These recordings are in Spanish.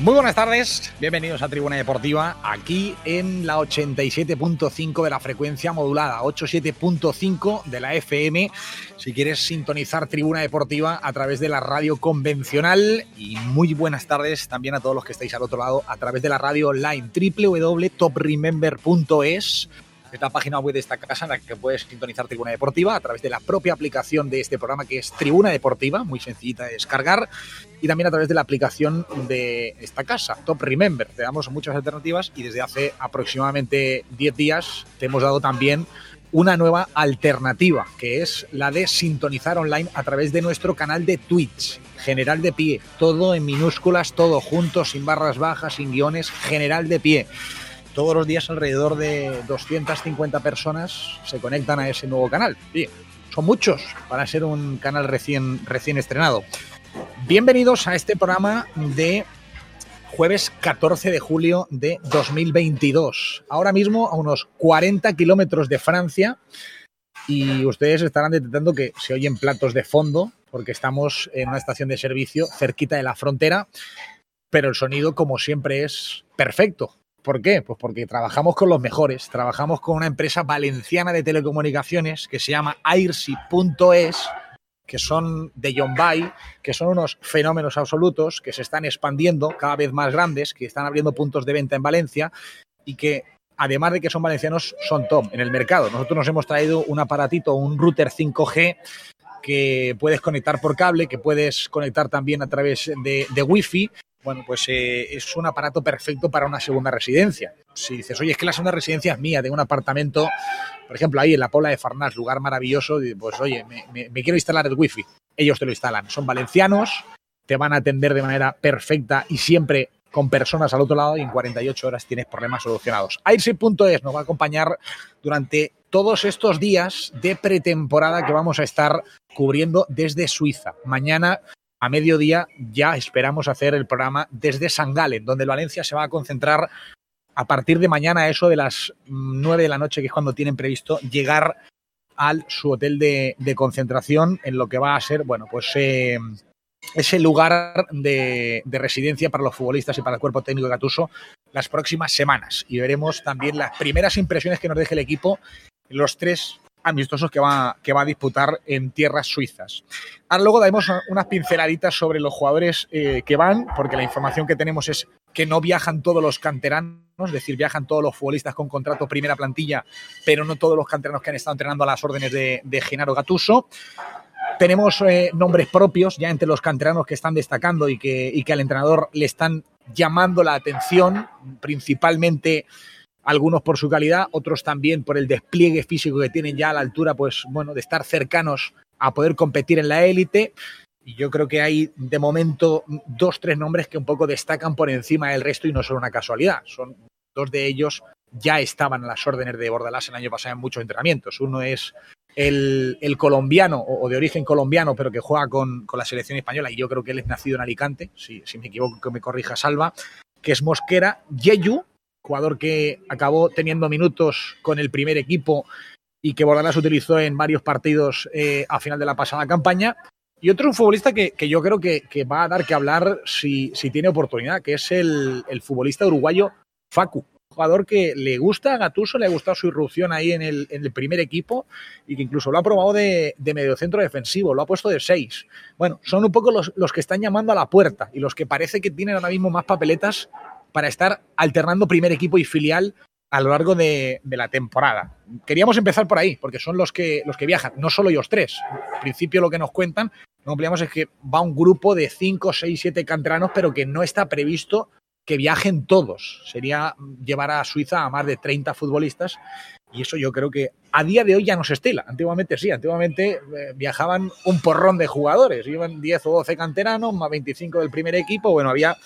Muy buenas tardes, bienvenidos a Tribuna Deportiva, aquí en la 87.5 de la frecuencia modulada, 87.5 de la FM, si quieres sintonizar Tribuna Deportiva a través de la radio convencional y muy buenas tardes también a todos los que estáis al otro lado a través de la radio online www.topremember.es es la página web de esta casa en la que puedes sintonizar Tribuna Deportiva a través de la propia aplicación de este programa que es Tribuna Deportiva, muy sencillita de descargar, y también a través de la aplicación de esta casa, Top Remember. Te damos muchas alternativas y desde hace aproximadamente 10 días te hemos dado también una nueva alternativa, que es la de sintonizar online a través de nuestro canal de Twitch. General de pie, todo en minúsculas, todo junto, sin barras bajas, sin guiones, general de pie todos los días alrededor de 250 personas se conectan a ese nuevo canal. Son muchos para ser un canal recién, recién estrenado. Bienvenidos a este programa de jueves 14 de julio de 2022. Ahora mismo a unos 40 kilómetros de Francia y ustedes estarán detectando que se oyen platos de fondo porque estamos en una estación de servicio cerquita de la frontera, pero el sonido como siempre es perfecto. ¿Por qué? Pues porque trabajamos con los mejores, trabajamos con una empresa valenciana de telecomunicaciones que se llama airsi.es, que son de Yombay, que son unos fenómenos absolutos, que se están expandiendo cada vez más grandes, que están abriendo puntos de venta en Valencia y que además de que son valencianos, son top en el mercado. Nosotros nos hemos traído un aparatito, un router 5G que puedes conectar por cable, que puedes conectar también a través de, de Wi-Fi bueno, pues eh, es un aparato perfecto para una segunda residencia. Si dices, oye, es que la segunda residencia es mía, tengo un apartamento, por ejemplo, ahí en la Pobla de Farnás, lugar maravilloso, pues oye, me, quiero instalar el wifi. Ellos te lo instalan. Son valencianos, te van a atender de manera perfecta y siempre con personas al otro lado y en 48 horas tienes problemas solucionados. Airsi.es nos va a acompañar durante todos estos días de pretemporada que vamos a estar cubriendo desde Suiza. Mañana a mediodía ya esperamos hacer el programa desde San Galen, donde el Valencia se va a concentrar a partir de mañana, eso de las 9 de la noche, que es cuando tienen previsto llegar al su hotel de, concentración, en lo que va a ser, bueno, pues eh, ese lugar de, de, residencia para los futbolistas y para el cuerpo técnico de Gatuso las próximas semanas. Y veremos también las primeras impresiones que nos deje el equipo los tres amistosos que va, que va a disputar en tierras suizas. Ahora luego daremos unas pinceladitas sobre los jugadores eh, que van, porque la información que tenemos es que no viajan todos los canteranos, es decir, viajan todos los futbolistas con contrato primera plantilla, pero no todos los canteranos que han estado entrenando a las órdenes de, Genaro Gatuso. Tenemos eh, nombres propios ya entre los canteranos que están destacando y que, y que al entrenador le están llamando la atención, principalmente algunos por su calidad, otros también por el despliegue físico que tienen ya a la altura, pues bueno, de estar cercanos a poder competir en la élite. Y yo creo que hay de momento dos, tres nombres que un poco destacan por encima del resto y no son una casualidad. Son dos de ellos ya estaban a las órdenes de Bordalás el año pasado en muchos entrenamientos. Uno es el, colombiano o, o, de origen colombiano, pero que juega con, con, la selección española, y yo creo que él es nacido en Alicante, si, si me equivoco que me corrija Salva, que es Mosquera Yeyu, jugador que acabó teniendo minutos con el primer equipo y que Bordalás utilizó en varios partidos eh, a final de la pasada campaña. Y otro futbolista que, yo creo que, va a dar que hablar si, tiene oportunidad, que es el, futbolista uruguayo Facu. Jugador que le gusta a Gatuso, le ha gustado su irrupción ahí en el, primer equipo y que incluso lo ha probado de, mediocentro defensivo, lo ha puesto de seis. Bueno, son un poco los que están llamando a la puerta y los que parece que tienen ahora mismo más papeletas para estar alternando primer equipo y filial a lo largo de, la temporada. Queríamos empezar por ahí, porque son los que, los que viajan, no solo ellos tres. Al principio lo que nos cuentan, no ampliamos, es que va un grupo de 5, 6, 7 canteranos, pero que no está previsto que viajen todos. Sería llevar a Suiza a más de 30 futbolistas Y eso yo creo que a día de hoy ya no se estila. Antiguamente sí, antiguamente eh, viajaban un porrón de jugadores. Iban 10 o 12 canteranos, más 25 del primer equipo. Bueno, había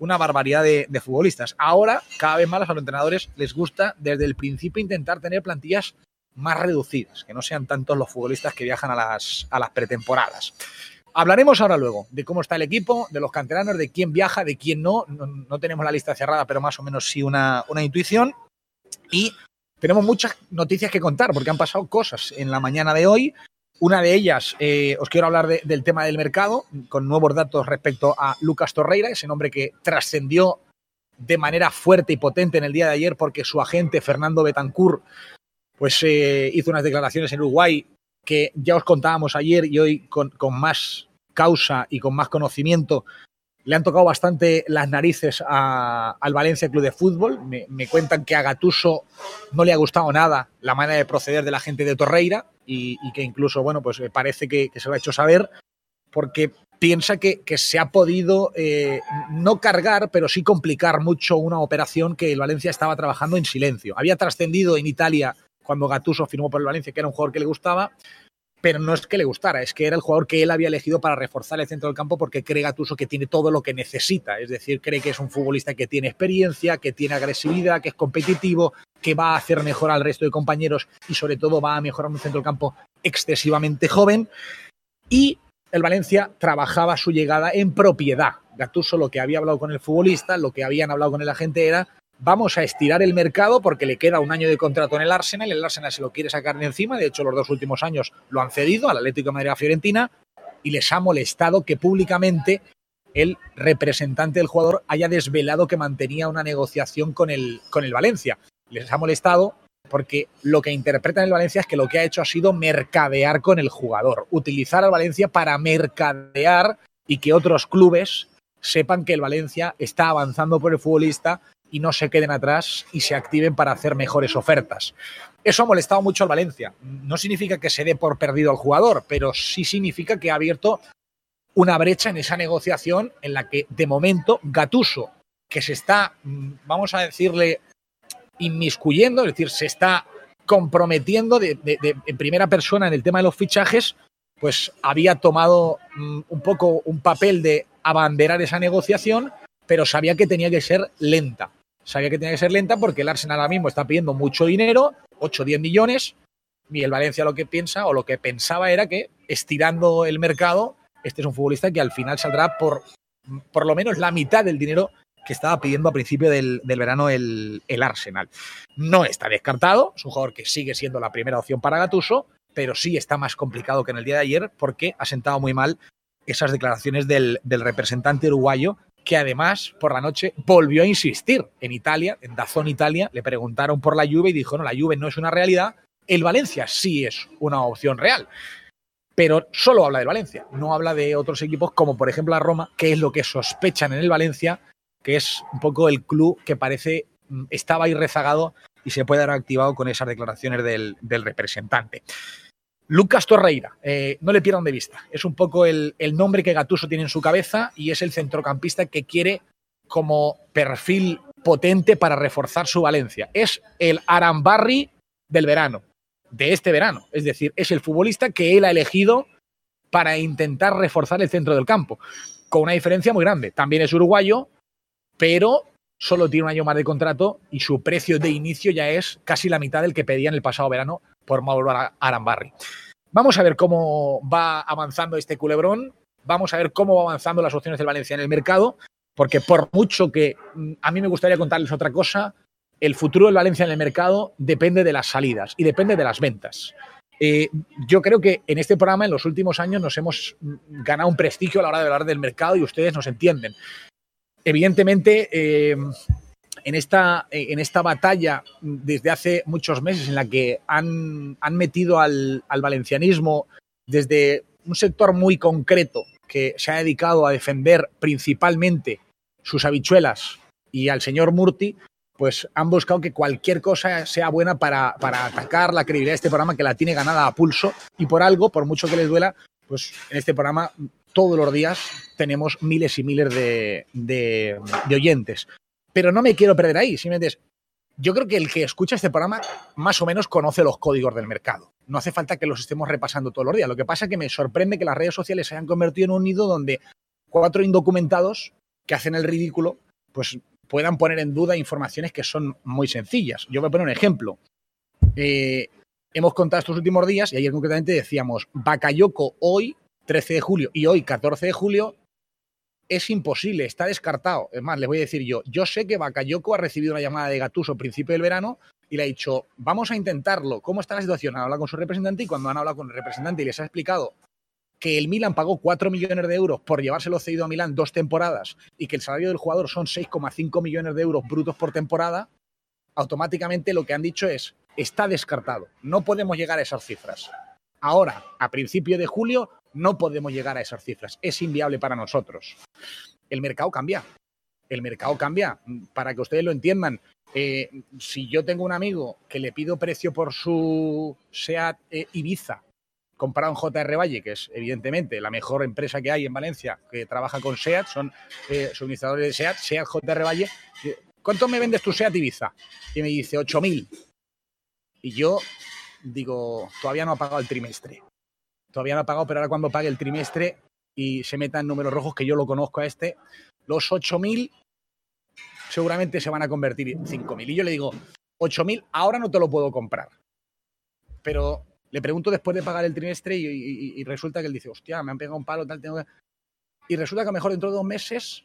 una barbaridad de, futbolistas. Ahora, cada vez más a los entrenadores les gusta desde el principio intentar tener plantillas más reducidas, que no sean tantos los futbolistas que viajan a las, a las pretemporadas. Hablaremos ahora luego de cómo está el equipo, de los canteranos, de quién viaja, de quién no. No, no tenemos la lista cerrada, pero más o menos sí una, una intuición. Y tenemos muchas noticias que contar porque han pasado cosas en la mañana de hoy. Una de ellas, eh, os quiero hablar de, del tema del mercado, con nuevos datos respecto a Lucas Torreira, ese nombre que trascendió de manera fuerte y potente en el día de ayer porque su agente Fernando Betancourt pues, eh, hizo unas declaraciones en Uruguay que ya os contábamos ayer y hoy con, más causa y con más conocimiento le han tocado bastante las narices al Valencia Club de Fútbol. Me, me, cuentan que a Gatuso no le ha gustado nada la manera de proceder de la gente de Torreira y, y que incluso, bueno, pues parece que, que, se lo ha hecho saber porque piensa que, que se ha podido eh, no cargar, pero sí complicar mucho una operación que el Valencia estaba trabajando en silencio. Había trascendido en Italia cuando Gatuso firmó por el Valencia que era un jugador que le gustaba, pero no es que le gustara, es que era el jugador que él había elegido para reforzar el centro del campo porque cree Gatuso que tiene todo lo que necesita, es decir, cree que es un futbolista que tiene experiencia, que tiene agresividad, que es competitivo, que va a hacer mejor al resto de compañeros y sobre todo va a mejorar un centro del campo excesivamente joven y el Valencia trabajaba su llegada en propiedad. Gatuso lo que había hablado con el futbolista, lo que habían hablado con el agente era vamos a estirar el mercado porque le queda un año de contrato en el Arsenal, el Arsenal se lo quiere sacar de encima, de hecho los dos últimos años lo han cedido al Atlético de Madrid Fiorentina y les ha molestado que públicamente el representante del jugador haya desvelado que mantenía una negociación con el, con el Valencia. Les ha molestado porque lo que interpretan el Valencia es que lo que ha hecho ha sido mercadear con el jugador, utilizar al Valencia para mercadear y que otros clubes sepan que el Valencia está avanzando por el futbolista y no se queden atrás y se activen para hacer mejores ofertas. Eso ha molestado mucho al Valencia. No significa que se dé por perdido al jugador, pero sí significa que ha abierto una brecha en esa negociación en la que de momento Gatuso, que se está, vamos a decirle, inmiscuyendo, es decir, se está comprometiendo de, en primera persona en el tema de los fichajes, pues había tomado um, un poco un papel de abanderar esa negociación, pero sabía que tenía que ser lenta sabía que tenía que ser lenta porque el Arsenal ahora mismo está pidiendo mucho dinero, 8 o 10 millones, y el Valencia lo que piensa o lo que pensaba era que estirando el mercado, este es un futbolista que al final saldrá por por lo menos la mitad del dinero que estaba pidiendo a principio del, del verano el, el, Arsenal. No está descartado, es un jugador que sigue siendo la primera opción para Gatuso, pero sí está más complicado que en el día de ayer porque ha sentado muy mal esas declaraciones del, del representante uruguayo que además por la noche volvió a insistir en Italia, en Dazón Italia, le preguntaron por la Juve y dijo, no, la Juve no es una realidad, el Valencia sí es una opción real. Pero solo habla del Valencia, no habla de otros equipos como por ejemplo la Roma, que es lo que sospechan en el Valencia, que es un poco el club que parece estaba ahí rezagado y se puede haber activado con esas declaraciones del representante. Lucas Torreira, eh, no le pierdan de vista. Es un poco el, nombre que Gatuso tiene en su cabeza y es el centrocampista que quiere como perfil potente para reforzar su Valencia. Es el Arambarri del verano, de este verano. Es decir, es el futbolista que él ha elegido para intentar reforzar el centro del campo, con una diferencia muy grande. También es uruguayo, pero solo tiene un año más de contrato y su precio de inicio ya es casi la mitad del que pedía en el pasado verano por Mauro Arambarri. Vamos a ver cómo va avanzando este culebrón, vamos a ver cómo va avanzando las opciones del Valencia en el mercado, porque por mucho que mm, a mí me gustaría contarles otra cosa, el futuro del Valencia en el mercado depende de las salidas y depende de las ventas. Eh, yo creo que en este programa en los últimos años nos hemos mm, ganado un prestigio a la hora de hablar del mercado y ustedes nos entienden. Evidentemente, eh, en esta, en esta batalla desde hace muchos meses en la que han, han metido al, al, valencianismo desde un sector muy concreto que se ha dedicado a defender principalmente sus habichuelas y al señor Murti, pues han buscado que cualquier cosa sea buena para, para atacar la credibilidad de este programa que la tiene ganada a pulso. Y por algo, por mucho que les duela, pues en este programa todos los días tenemos miles y miles de, de, de oyentes pero no me quiero perder ahí. Simplemente es, yo creo que el que escucha este programa más o menos conoce los códigos del mercado. No hace falta que los estemos repasando todos los días. Lo que pasa es que me sorprende que las redes sociales se hayan convertido en un nido donde cuatro indocumentados que hacen el ridículo, pues puedan poner en duda informaciones que son muy sencillas. Yo voy a poner un ejemplo. Eh, hemos contado estos últimos días, y ayer concretamente decíamos, Bakayoko hoy, 13 de julio, y hoy, 14 de julio, es imposible, está descartado. Es más, les voy a decir yo, yo sé que Bakayoko ha recibido una llamada de Gatuso a principio del verano y le ha dicho, vamos a intentarlo, ¿cómo está la situación? Han hablado con su representante y cuando han hablado con el representante y les ha explicado que el Milan pagó 4 millones de euros por llevárselo cedido a Milán dos temporadas y que el salario del jugador son 6,5 millones de euros brutos por temporada, automáticamente lo que han dicho es, está descartado, no podemos llegar a esas cifras. Ahora, a principio de julio, no podemos llegar a esas cifras, es inviable para nosotros. El mercado cambia, el mercado cambia, para que ustedes lo entiendan. Eh, si yo tengo un amigo que le pido precio por su SEAT eh, Ibiza comprado en JR Valle, que es evidentemente la mejor empresa que hay en Valencia que trabaja con SEAT, son eh, suministradores de SEAT, SEAT JR Valle. ¿Cuánto me vendes tu SEAT Ibiza? Y me dice 8.000. Y yo digo, todavía no ha pagado el trimestre. Todavía no ha pagado, pero ahora cuando pague el trimestre y se meta en números rojos, que yo lo conozco a este, los 8.000 seguramente se van a convertir en 5.000. Y yo le digo, 8.000 ahora no te lo puedo comprar. Pero le pregunto después de pagar el trimestre y, resulta que él dice, hostia, me han pegado un palo, tal, tengo que... Y resulta que a lo mejor dentro de dos meses,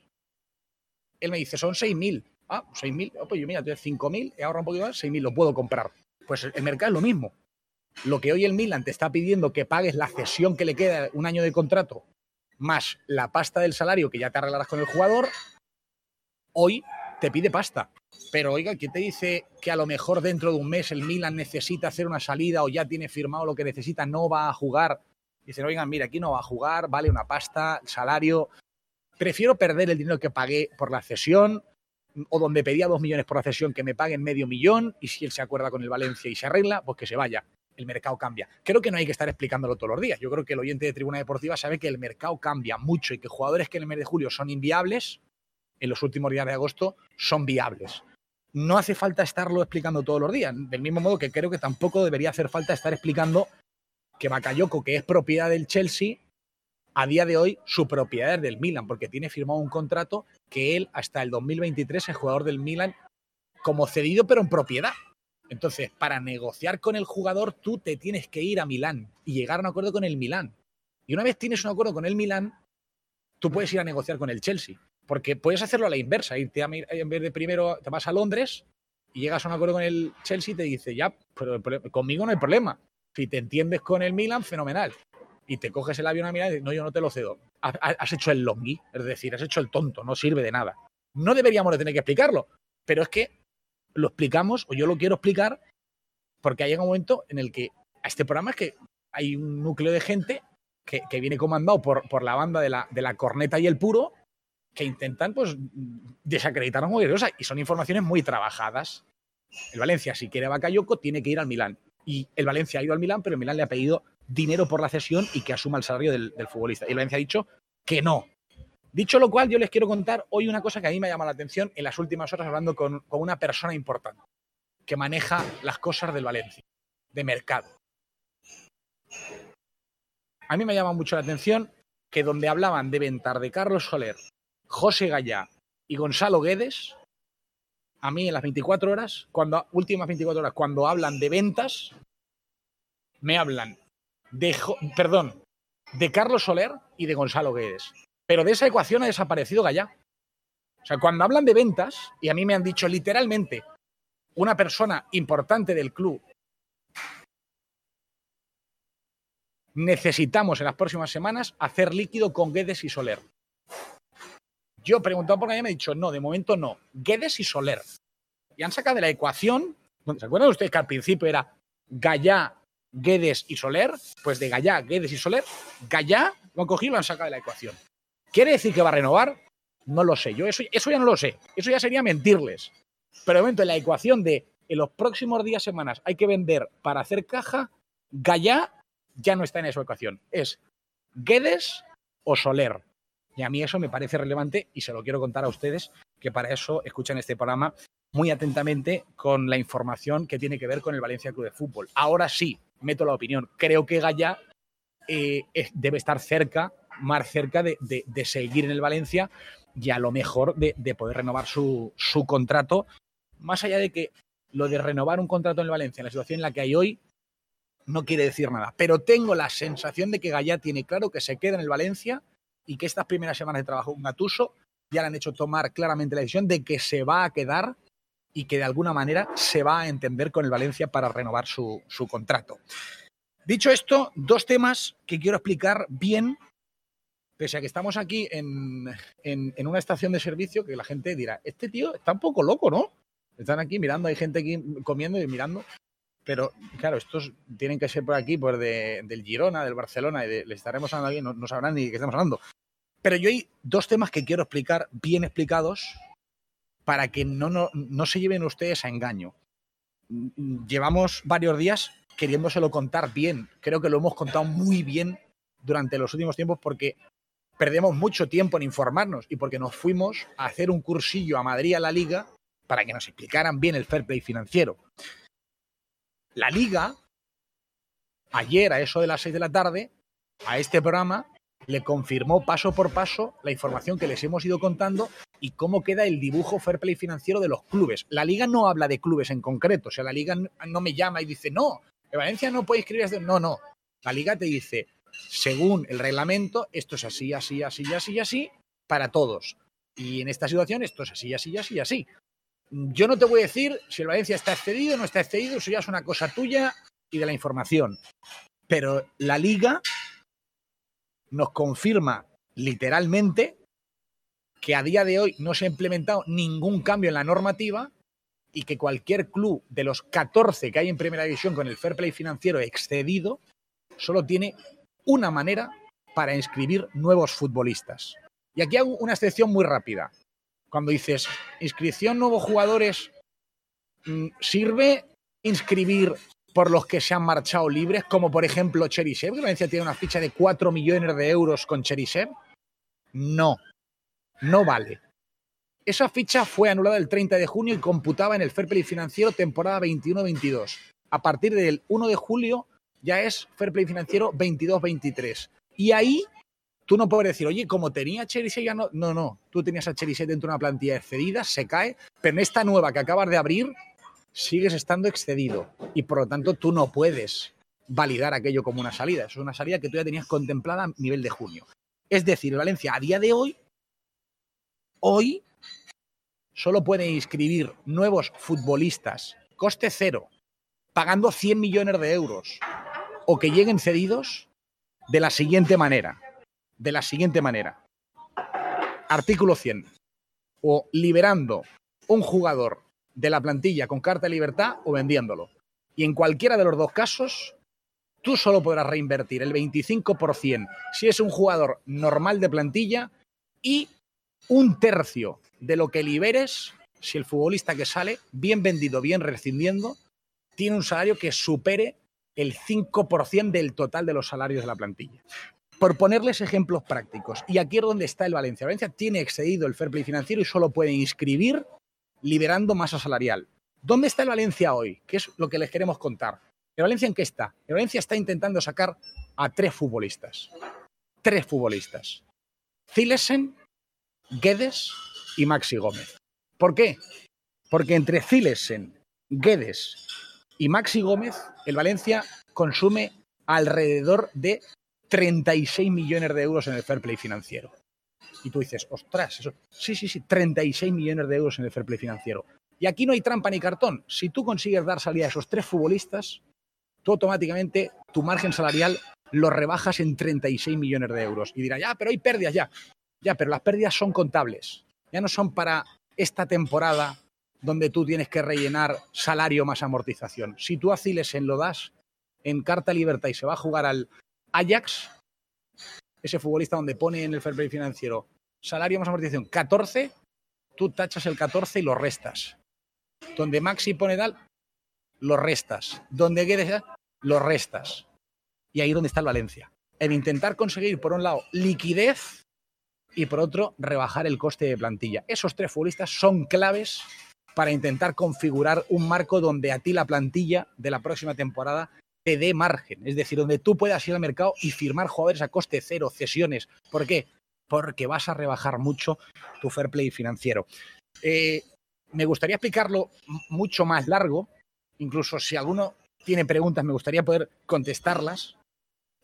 él me dice, son 6.000. Ah, 6.000. Oh, pues yo, mira, tienes 5.000, he ahorrado un poquito más, 6.000, lo puedo comprar. Pues el mercado es lo mismo. Lo que hoy el Milan te está pidiendo que pagues la cesión que le queda un año de contrato, más la pasta del salario que ya te arreglarás con el jugador, hoy te pide pasta. Pero oiga, ¿quién te dice que a lo mejor dentro de un mes el Milan necesita hacer una salida o ya tiene firmado lo que necesita, no va a jugar? Dicen, oigan, mira, aquí no va a jugar, vale una pasta, salario. Prefiero perder el dinero que pagué por la cesión o donde pedía dos millones por la cesión que me paguen medio millón y si él se acuerda con el Valencia y se arregla, pues que se vaya. El mercado cambia. Creo que no hay que estar explicándolo todos los días. Yo creo que el oyente de Tribuna Deportiva sabe que el mercado cambia mucho y que jugadores que en el mes de julio son inviables, en los últimos días de agosto son viables. No hace falta estarlo explicando todos los días, del mismo modo que creo que tampoco debería hacer falta estar explicando que Bakayoko, que es propiedad del Chelsea, a día de hoy su propiedad es del Milan, porque tiene firmado un contrato que él hasta el 2023 es jugador del Milan como cedido, pero en propiedad. Entonces, para negociar con el jugador, tú te tienes que ir a Milán y llegar a un acuerdo con el Milán. Y una vez tienes un acuerdo con el Milán, tú puedes ir a negociar con el Chelsea. Porque puedes hacerlo a la inversa, irte a, en vez de primero te vas a Londres y llegas a un acuerdo con el Chelsea y te dice, ya, pero conmigo no hay problema. Si te entiendes con el Milan, fenomenal. Y te coges el avión a mirar y dices, no, yo no te lo cedo. Has, hecho el longi, es decir, has hecho el tonto, no sirve de nada. No deberíamos de tener que explicarlo, pero es que lo explicamos, o yo lo quiero explicar, porque hay un momento en el que a este programa es que hay un núcleo de gente que, viene comandado por, por la banda de la, de la corneta y el puro, que intentan pues desacreditar a Moguerosa y son informaciones muy trabajadas. El Valencia, si quiere Bakayoko, tiene que ir al Milán. Y el Valencia ha ido al Milán, pero el Milán le ha pedido dinero por la cesión y que asuma el salario del, futbolista. Y el Valencia ha dicho que no. Dicho lo cual, yo les quiero contar hoy una cosa que a mí me llama la atención en las últimas horas hablando con, una persona importante que maneja las cosas del Valencia, de mercado. A mí me llama mucho la atención que donde hablaban de ventar de Carlos Soler José Gallá y Gonzalo Guedes, a mí en las 24 horas, cuando últimas 24 horas, cuando hablan de ventas, me hablan de Carlos Soler y de Gonzalo Guedes. Pero de esa ecuación ha desaparecido Gallá. O sea, cuando hablan de ventas, y a mí me han dicho literalmente una persona importante del club, necesitamos en las próximas semanas hacer líquido con Guedes y Soler. Yo he preguntado por y me ha dicho, no, de momento no. Guedes y Soler. Y han sacado de la ecuación, ¿se acuerdan ustedes que al principio era Gallá, Guedes y Soler? Pues de Gallá, Guedes y Soler, Gallá lo han cogido y lo han sacado de la ecuación. ¿Quiere decir que va a renovar? No lo sé. Yo eso, eso ya no lo sé. Eso ya sería mentirles. Pero de momento en la ecuación de en los próximos días, semanas, hay que vender para hacer caja, Gallá ya no está en esa ecuación. Es Guedes o Soler. Y a mí eso me parece relevante y se lo quiero contar a ustedes, que para eso escuchan este programa muy atentamente con la información que tiene que ver con el Valencia Club de Fútbol. Ahora sí, meto la opinión. Creo que Gaya eh, debe estar cerca, más cerca de, seguir en el Valencia y a lo mejor de, poder renovar su, su, contrato. Más allá de que lo de renovar un contrato en el Valencia, en la situación en la que hay hoy, no quiere decir nada. Pero tengo la sensación de que Gaya tiene claro que se queda en el Valencia y que estas primeras semanas de trabajo con Gatuso ya le han hecho tomar claramente la decisión de que se va a quedar y que de alguna manera se va a entender con el Valencia para renovar su, contrato. Dicho esto, dos temas que quiero explicar bien, pese a que estamos aquí en, una estación de servicio que la gente dirá, este tío está un poco loco, ¿no? Están aquí mirando, hay gente aquí comiendo y mirando. Pero claro, estos tienen que ser por aquí, por del Girona, del Barcelona, y de, estaremos hablando aquí, no, no sabrán ni de qué estamos hablando. Pero yo hay dos temas que quiero explicar bien explicados para que no, no, se lleven ustedes a engaño. Llevamos varios días queriéndoselo contar bien. Creo que lo hemos contado muy bien durante los últimos tiempos porque perdemos mucho tiempo en informarnos y porque nos fuimos a hacer un cursillo a Madrid a la liga para que nos explicaran bien el fair play financiero. La liga, ayer a eso de las seis de la tarde, a este programa, le confirmó paso por paso la información que les hemos ido contando y cómo queda el dibujo fair play financiero de los clubes. La liga no habla de clubes en concreto, o sea, la liga no me llama y dice, no, Valencia no puede escribir No, no. La liga te dice, según el reglamento, esto es así, así, así, así, así, para todos. Y en esta situación esto es así, así, así, así. Yo no te voy a decir si el Valencia está excedido o no está excedido, eso ya es una cosa tuya y de la información. Pero la liga nos confirma literalmente que a día de hoy no se ha implementado ningún cambio en la normativa y que cualquier club de los 14 que hay en primera división con el fair play financiero excedido solo tiene una manera para inscribir nuevos futbolistas. Y aquí hago una excepción muy rápida. Cuando dices inscripción nuevos jugadores, mm, ¿sirve inscribir por los que se han marchado libres, como por ejemplo Cherisev, Valencia tiene una ficha de 4 millones de euros con Cherisev. No, no vale. Esa ficha fue anulada el 30 de junio y computaba en el Fair Play financiero temporada 21-22. A partir del 1 de julio ya es Fair Play financiero 22-23. Y ahí tú no puedes decir, oye, como tenía Cherisev ya no. No, no. Tú tenías a Cherisev dentro de una plantilla excedida, se cae, pero en esta nueva que acabas de abrir, sigues estando excedido y por lo tanto tú no puedes validar aquello como una salida. es una salida que tú ya tenías contemplada a nivel de junio. Es decir, Valencia a día de hoy, hoy solo puede inscribir nuevos futbolistas, coste cero, pagando 100 millones de euros, o que lleguen cedidos de la siguiente manera. De la siguiente manera. Artículo 100. O liberando un jugador de la plantilla con carta de libertad o vendiéndolo. Y en cualquiera de los dos casos, tú solo podrás reinvertir el 25% si es un jugador normal de plantilla y un tercio de lo que liberes si el futbolista que sale, bien vendido, bien rescindiendo, tiene un salario que supere el 5% del total de los salarios de la plantilla. Por ponerles ejemplos prácticos, y aquí es donde está el Valencia. Valencia tiene excedido el fair play financiero y solo puede inscribir liberando masa salarial. ¿Dónde está el Valencia hoy? ¿Qué es lo que les queremos contar? ¿El Valencia en qué está? El Valencia está intentando sacar a tres futbolistas. Tres futbolistas. Zilesen, Guedes y Maxi Gómez. ¿Por qué? Porque entre Zilesen, Guedes y Maxi Gómez, el Valencia consume alrededor de 36 millones de euros en el fair play financiero. Y tú dices, ostras, eso. Sí, sí, sí, 36 millones de euros en el fair play financiero. Y aquí no hay trampa ni cartón. Si tú consigues dar salida a esos tres futbolistas, tú automáticamente tu margen salarial lo rebajas en 36 millones de euros. Y dirás, ya, pero hay pérdidas ya. Ya, pero las pérdidas son contables. Ya no son para esta temporada donde tú tienes que rellenar salario más amortización. Si tú a en lo das en carta libertad y se va a jugar al Ajax, ese futbolista donde pone en el fair play financiero salario más amortización 14, tú tachas el 14 y lo restas. Donde Maxi pone tal, lo restas. Donde Guedes, lo restas. Y ahí es donde está el Valencia. En intentar conseguir, por un lado, liquidez y por otro, rebajar el coste de plantilla. Esos tres futbolistas son claves para intentar configurar un marco donde a ti la plantilla de la próxima temporada te dé margen, es decir, donde tú puedas ir al mercado y firmar jugadores a coste cero, cesiones. ¿Por qué? Porque vas a rebajar mucho tu fair play financiero. Eh, me gustaría explicarlo mucho más largo, incluso si alguno tiene preguntas me gustaría poder contestarlas,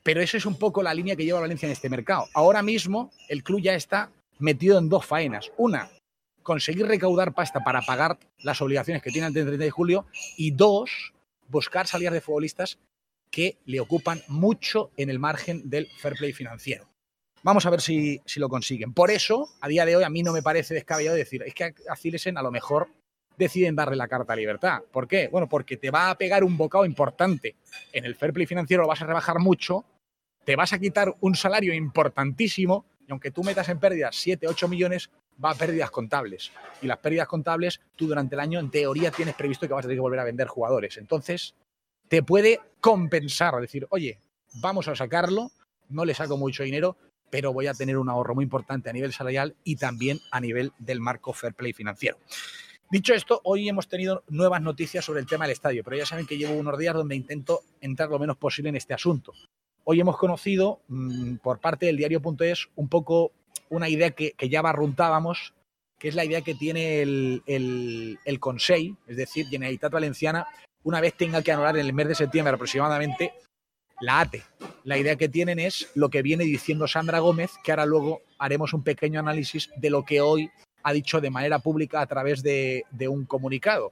pero eso es un poco la línea que lleva Valencia en este mercado. Ahora mismo el club ya está metido en dos faenas. Una, conseguir recaudar pasta para pagar las obligaciones que tiene antes del 30 de julio y dos, buscar salidas de futbolistas que le ocupan mucho en el margen del fair play financiero. Vamos a ver si, si, lo consiguen. Por eso, a día de hoy, a mí no me parece descabellado decir, es que a Cilesen a lo mejor deciden darle la carta a libertad. ¿Por qué? Bueno, porque te va a pegar un bocado importante. En el fair play financiero lo vas a rebajar mucho, te vas a quitar un salario importantísimo y aunque tú metas en pérdidas 7, 8 millones, va a pérdidas contables. Y las pérdidas contables, tú durante el año, en teoría, tienes previsto que vas a tener que volver a vender jugadores. Entonces, te puede compensar, decir, oye, vamos a sacarlo, no le saco mucho dinero, pero voy a tener un ahorro muy importante a nivel salarial y también a nivel del marco fair play financiero. Dicho esto, hoy hemos tenido nuevas noticias sobre el tema del estadio, pero ya saben que llevo unos días donde intento entrar lo menos posible en este asunto. Hoy hemos conocido mmm, por parte del diario.es un poco una idea que, que, ya barruntábamos, que es la idea que tiene el, el, el es decir, Generalitat Valenciana, una vez tenga que anular en el mes de septiembre aproximadamente la ATE. La idea que tienen es lo que viene diciendo Sandra Gómez, que ahora luego haremos un pequeño análisis de lo que hoy ha dicho de manera pública a través de, de un comunicado.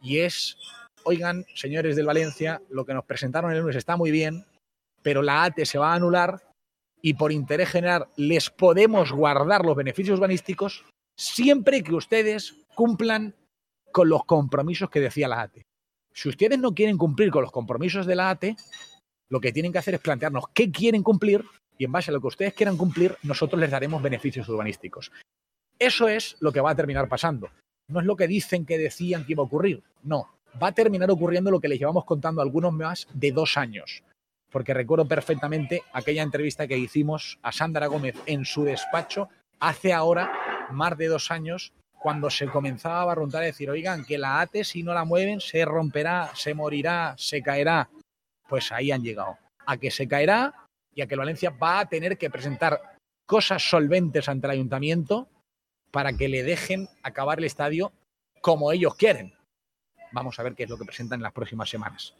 Y es, oigan, señores del Valencia, lo que nos presentaron el lunes está muy bien, pero la ATE se va a anular y por interés general les podemos guardar los beneficios urbanísticos siempre que ustedes cumplan con los compromisos que decía la ATE. Si ustedes no quieren cumplir con los compromisos de la ATE, lo que tienen que hacer es plantearnos qué quieren cumplir y en base a lo que ustedes quieran cumplir, nosotros les daremos beneficios urbanísticos. Eso es lo que va a terminar pasando. No es lo que dicen que decían que iba a ocurrir. No, va a terminar ocurriendo lo que les llevamos contando algunos más de dos años. Porque recuerdo perfectamente aquella entrevista que hicimos a Sandra Gómez en su despacho hace ahora más de dos años, cuando se comenzaba a barruntar y decir, oigan, que la ATE si no la mueven se romperá, se morirá, se caerá. Pues ahí han llegado. A que se caerá y a que Valencia va a tener que presentar cosas solventes ante el ayuntamiento para que le dejen acabar el estadio como ellos quieren. Vamos a ver qué es lo que presentan en las próximas semanas.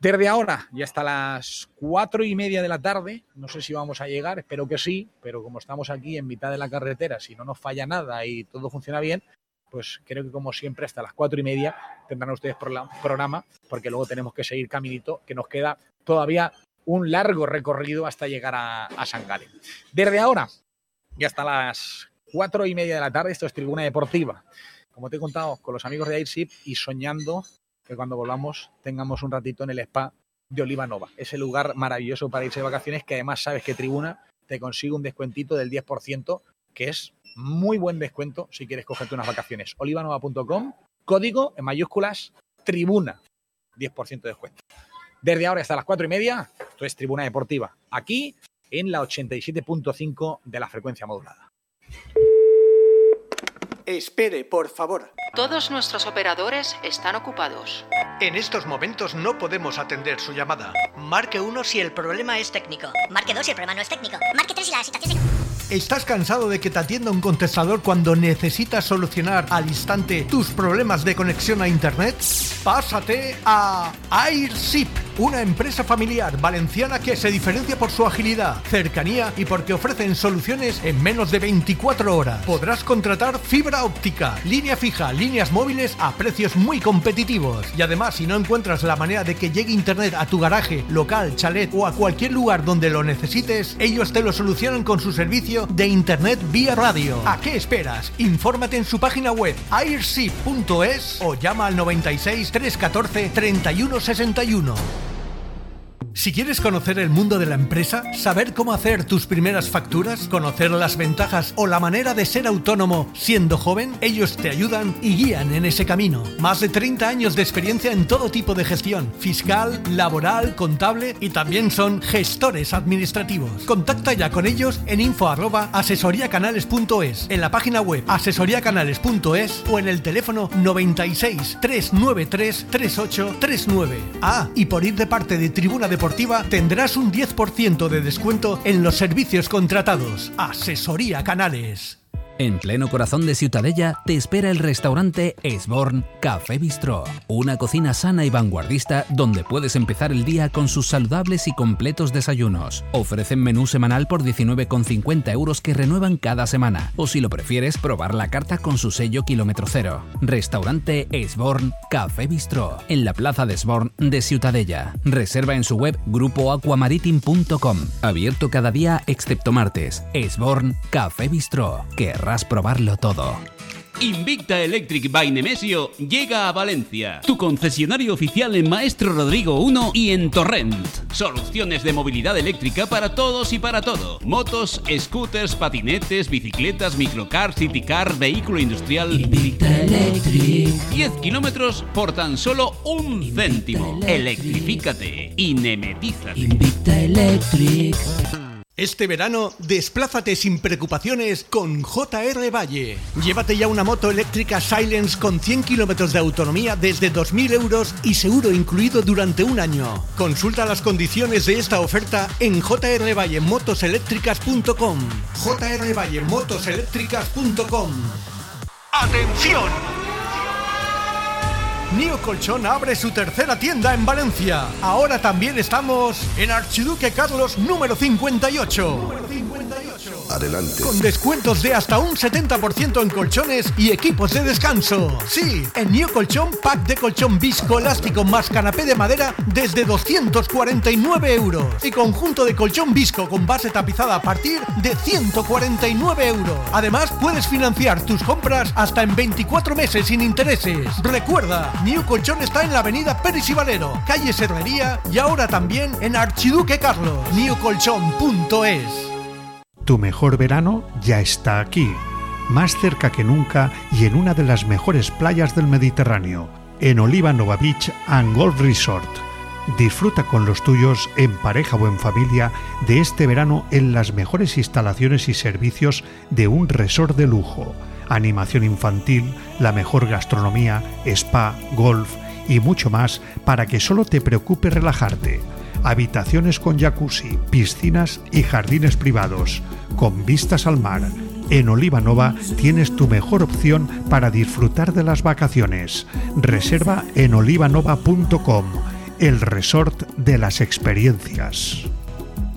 Desde ahora y hasta las cuatro y media de la tarde, no sé si vamos a llegar, espero que sí, pero como estamos aquí en mitad de la carretera, si no nos falla nada y todo funciona bien, pues creo que como siempre hasta las cuatro y media tendrán ustedes programa, porque luego tenemos que seguir caminito, que nos queda todavía un largo recorrido hasta llegar a, San Galen. Desde ahora y hasta las cuatro y media de la tarde, esto es Tribuna Deportiva. Como te he contado, con los amigos de Airship y soñando que cuando volvamos tengamos un ratito en el spa de Oliva Nova, ese lugar maravilloso para irse de vacaciones que además sabes que Tribuna te consigue un descuentito del 10%, que es muy buen descuento si quieres cogerte unas vacaciones. olivanova.com, código en mayúsculas, Tribuna, 10% de descuento. Desde ahora hasta las cuatro y media, esto es Tribuna Deportiva, aquí en la 87.5 de la frecuencia modulada. Espere, por favor. Todos nuestros operadores están ocupados. En estos momentos no podemos atender su llamada. Marque 1 si el problema es técnico. Marque 2 si el problema no es técnico. Marque 3 si la situación es... ¿Estás cansado de que te atienda un contestador cuando necesitas solucionar al instante tus problemas de conexión a Internet? Pásate a Airship, una empresa familiar valenciana que se diferencia por su agilidad, cercanía y porque ofrecen soluciones en menos de 24 horas. Podrás contratar fibra óptica, línea fija, líneas móviles a precios muy competitivos. Y además, si no encuentras la manera de que llegue Internet a tu garaje, local, chalet o a cualquier lugar donde lo necesites, ellos te lo solucionan con su servicio de Internet vía radio. ¿A qué esperas? Infórmate en su página web airship.es o llama al 96 314 3161. Si quieres conocer el mundo de la empresa, saber cómo hacer tus primeras facturas, conocer las ventajas o la manera de ser autónomo siendo joven, ellos te ayudan y guían en ese camino. Más de 30 años de experiencia en todo tipo de gestión, fiscal, laboral, contable y también son gestores administrativos. Contacta ya con ellos en info en la página web asesoriacanales.es o en el teléfono 96 393 3839. Ah, y por ir de parte de Tribuna Deportiva tendrás un 10% de descuento en los servicios contratados. Asesoría Canales. En pleno corazón de Ciutadella te espera el restaurante Esborn Café Bistró, una cocina sana y vanguardista donde puedes empezar el día con sus saludables y completos desayunos. Ofrecen menú semanal por 19,50 euros que renuevan cada semana, o si lo prefieres, probar la carta con su sello kilómetro cero. Restaurante Esborn Café Bistró, en la plaza de Esborn de Ciutadella. Reserva en su web grupoaquamaritim.com, abierto cada día excepto martes. Esborn Café Bistró, que probarlo todo. Invicta Electric by Nemesio llega a Valencia, tu concesionario oficial en Maestro Rodrigo 1 y en Torrent. Soluciones de movilidad eléctrica para todos y para todo. Motos, scooters, patinetes, bicicletas, microcar, citycar, vehículo industrial. Invicta Electric. 10 kilómetros por tan solo un céntimo. Electrifícate y nemetízate. Invicta Electric. Este verano, desplázate sin preocupaciones con JR Valle. Llévate ya una moto eléctrica Silence con 100 kilómetros de autonomía desde 2.000 euros y seguro incluido durante un año. Consulta las condiciones de esta oferta en jrvallemotoseléctricas.com. jrvallemotoseléctricas.com. ¡Atención! Nio Colchón abre su tercera tienda en Valencia. Ahora también estamos en Archiduque Carlos número 58. Adelante. Con descuentos de hasta un 70% en colchones y equipos de descanso. Sí, en Nio Colchón, pack de colchón viscoelástico más canapé de madera desde 249 euros. Y conjunto de colchón visco con base tapizada a partir de 149 euros. Además, puedes financiar tus compras hasta en 24 meses sin intereses. Recuerda, New Colchón está en la avenida Pérez y Valero, calle Serrería y ahora también en Archiduque Carlos. newcolchón.es Tu mejor verano ya está aquí, más cerca que nunca y en una de las mejores playas del Mediterráneo, en Oliva Nova Beach and Golf Resort. Disfruta con los tuyos, en pareja o en familia, de este verano en las mejores instalaciones y servicios de un resort de lujo animación infantil, la mejor gastronomía, spa, golf y mucho más para que solo te preocupe relajarte. Habitaciones con jacuzzi, piscinas y jardines privados, con vistas al mar. En Olivanova tienes tu mejor opción para disfrutar de las vacaciones. Reserva en olivanova.com, el resort de las experiencias.